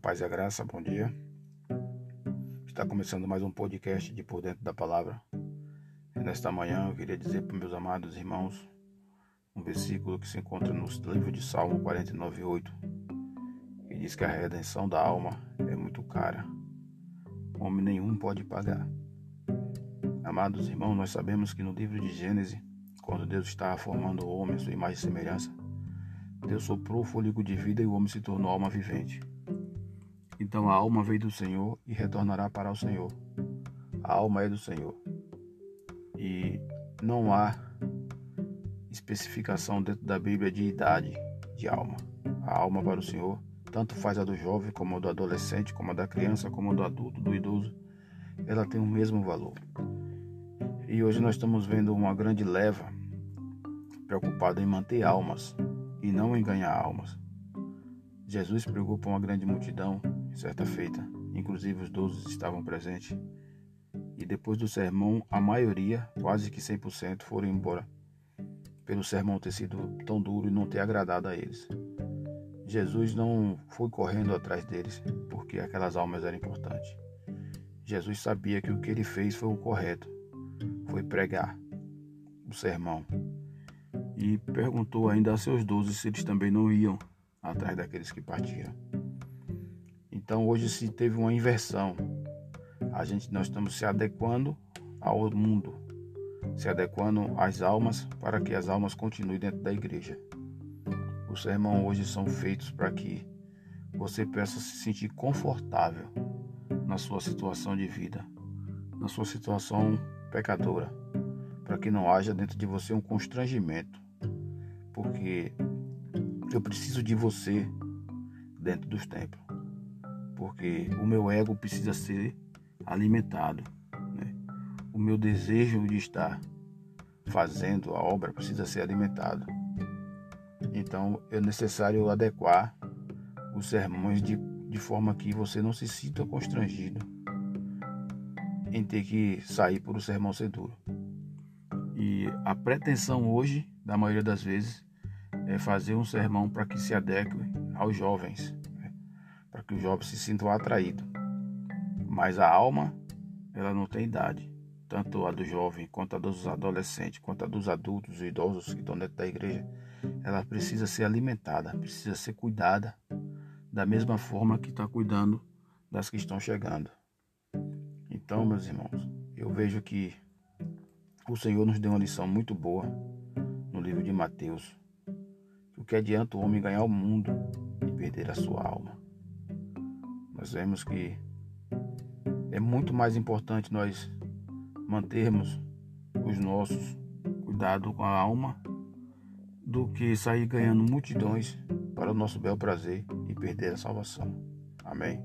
paz e a graça, bom dia. Está começando mais um podcast de Por Dentro da Palavra. E nesta manhã eu queria dizer para meus amados irmãos um versículo que se encontra no livro de Salmo 49:8, que diz que a redenção da alma é muito cara. Homem nenhum pode pagar. Amados irmãos, nós sabemos que no livro de Gênesis, quando Deus estava formando o homem sua imagem e semelhança, Deus soprou o fôlego de vida e o homem se tornou alma vivente. Então a alma veio do Senhor e retornará para o Senhor. A alma é do Senhor. E não há especificação dentro da Bíblia de idade de alma. A alma para o Senhor, tanto faz a do jovem, como a do adolescente, como a da criança, como a do adulto, do idoso, ela tem o mesmo valor. E hoje nós estamos vendo uma grande leva preocupada em manter almas e não em ganhar almas. Jesus pregou para uma grande multidão certa feita, inclusive os doze estavam presentes. E depois do sermão, a maioria, quase que 100%, foram embora, pelo sermão ter sido tão duro e não ter agradado a eles. Jesus não foi correndo atrás deles, porque aquelas almas eram importantes. Jesus sabia que o que ele fez foi o correto, foi pregar o sermão. E perguntou ainda a seus doze se eles também não iam atrás daqueles que partiram. Então hoje se teve uma inversão. A gente nós estamos se adequando ao mundo, se adequando às almas para que as almas continuem dentro da igreja. Os sermões hoje são feitos para que você possa se sentir confortável na sua situação de vida, na sua situação pecadora, para que não haja dentro de você um constrangimento, porque eu preciso de você dentro dos templos porque o meu ego precisa ser alimentado. Né? O meu desejo de estar fazendo a obra precisa ser alimentado. Então é necessário adequar os sermões de, de forma que você não se sinta constrangido em ter que sair por o sermão ser duro. E a pretensão hoje, da maioria das vezes, é fazer um sermão para que se adeque aos jovens, para que os jovens se sintam atraídos. Mas a alma, ela não tem idade. Tanto a do jovem, quanto a dos adolescentes, quanto a dos adultos e idosos que estão dentro da igreja, ela precisa ser alimentada, precisa ser cuidada da mesma forma que está cuidando das que estão chegando. Então, meus irmãos, eu vejo que o Senhor nos deu uma lição muito boa no livro de Mateus. O que adianta o homem ganhar o mundo e perder a sua alma? Nós vemos que é muito mais importante nós mantermos os nossos cuidado com a alma do que sair ganhando multidões para o nosso bel prazer e perder a salvação. Amém.